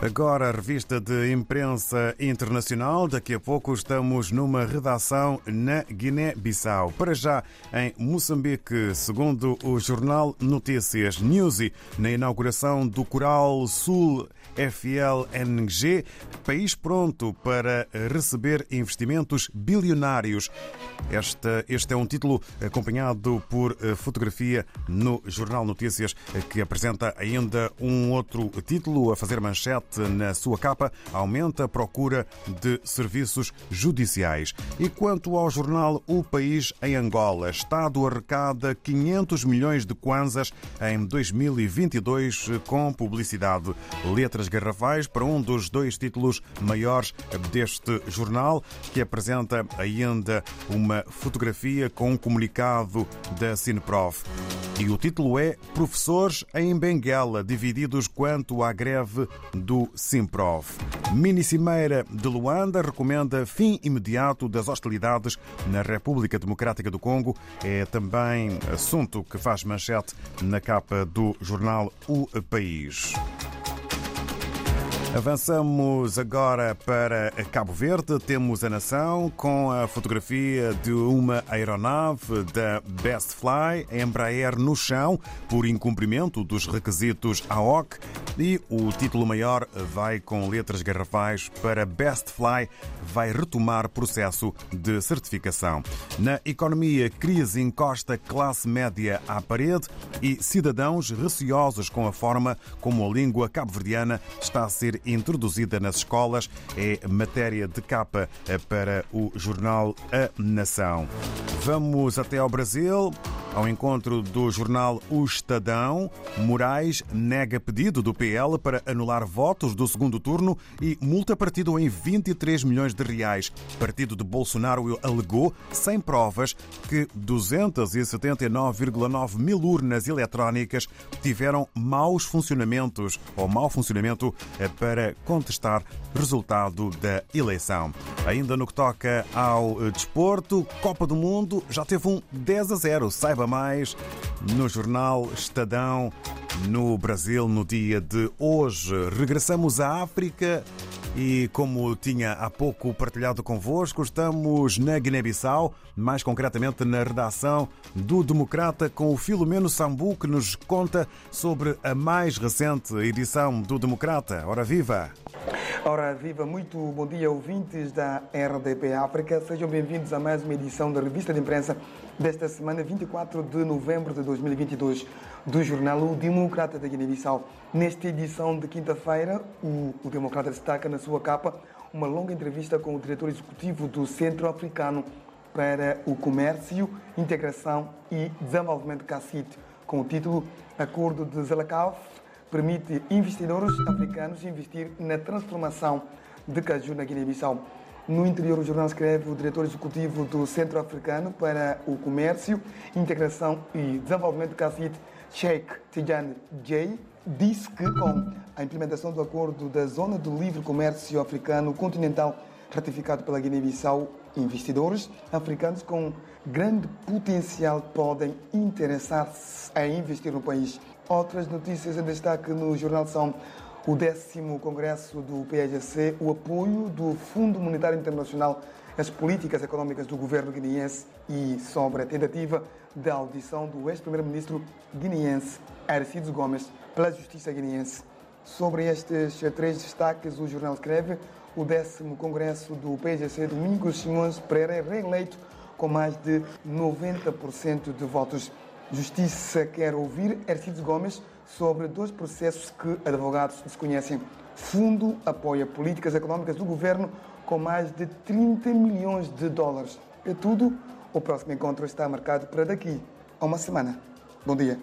Agora a revista de imprensa internacional. Daqui a pouco estamos numa redação na Guiné-Bissau. Para já em Moçambique, segundo o jornal Notícias Newsy, na inauguração do Coral Sul FLNG, país pronto para receber investimentos bilionários. Este, este é um título acompanhado por fotografia no jornal Notícias que apresenta ainda um outro título a fazer manchete na sua capa, aumenta a procura de serviços judiciais. E quanto ao jornal O País em Angola, Estado arrecada 500 milhões de kwanzas em 2022 com publicidade. Letras garrafais para um dos dois títulos maiores deste jornal, que apresenta ainda uma fotografia com um comunicado da Cineprof. E o título é Professores em Benguela, divididos quanto à greve do Simprof. Mini Cimeira de Luanda recomenda fim imediato das hostilidades na República Democrática do Congo. É também assunto que faz manchete na capa do jornal O País. Avançamos agora para Cabo Verde. Temos a nação com a fotografia de uma aeronave da Best Fly, Embraer no chão, por incumprimento dos requisitos AOC. E o título maior vai com letras garrafais para Best Fly, vai retomar processo de certificação. Na economia, crise encosta classe média à parede e cidadãos receosos com a forma como a língua cabo-verdiana está a ser introduzida nas escolas. É matéria de capa para o jornal A Nação. Vamos até ao Brasil. Ao encontro do jornal O Estadão, Moraes nega pedido do PL para anular votos do segundo turno e multa partido em 23 milhões de reais. Partido de Bolsonaro alegou, sem provas, que 279,9 mil urnas eletrónicas tiveram maus funcionamentos ou mau funcionamento para contestar resultado da eleição. Ainda no que toca ao desporto, Copa do Mundo já teve um 10 a 0. Saiba mais no jornal Estadão no Brasil no dia de hoje. Regressamos à África e, como tinha há pouco partilhado convosco, estamos na Guiné-Bissau, mais concretamente na redação do Democrata, com o Filomeno Sambu, que nos conta sobre a mais recente edição do Democrata. Ora viva! Ora viva, muito bom dia, ouvintes da RDP África. Sejam bem-vindos a mais uma edição da revista de imprensa desta semana, 24 de novembro de 2022, do jornal O Democrata da Guiné-Bissau. Nesta edição de quinta-feira, o, o Democrata destaca na sua capa uma longa entrevista com o diretor executivo do Centro Africano para o Comércio, Integração e Desenvolvimento CACIT, com o título Acordo de Zelakaf permite investidores africanos investir na transformação de caju na Guiné-Bissau. No interior, o jornal escreve o diretor executivo do Centro Africano para o Comércio, Integração e Desenvolvimento CACIT, Sheikh Tijan J, disse que com a implementação do acordo da Zona do Livre Comércio Africano Continental ratificado pela Guiné-Bissau, investidores africanos com grande potencial podem interessar-se em investir no país. Outras notícias em destaque no jornal são o décimo congresso do PSGC, o apoio do Fundo Monetário Internacional às políticas econômicas do governo guineense e sobre a tentativa da audição do ex-primeiro-ministro guineense Aristides Gomes pela Justiça guineense. Sobre estes três destaques, o jornal escreve o décimo congresso do PSGC, Domingos Simões Pereira, é reeleito com mais de 90% de votos. Justiça quer ouvir Aristides Gomes sobre dois processos que advogados desconhecem. Fundo apoia políticas econômicas do governo com mais de 30 milhões de dólares. É tudo. O próximo encontro está marcado para daqui a uma semana. Bom dia.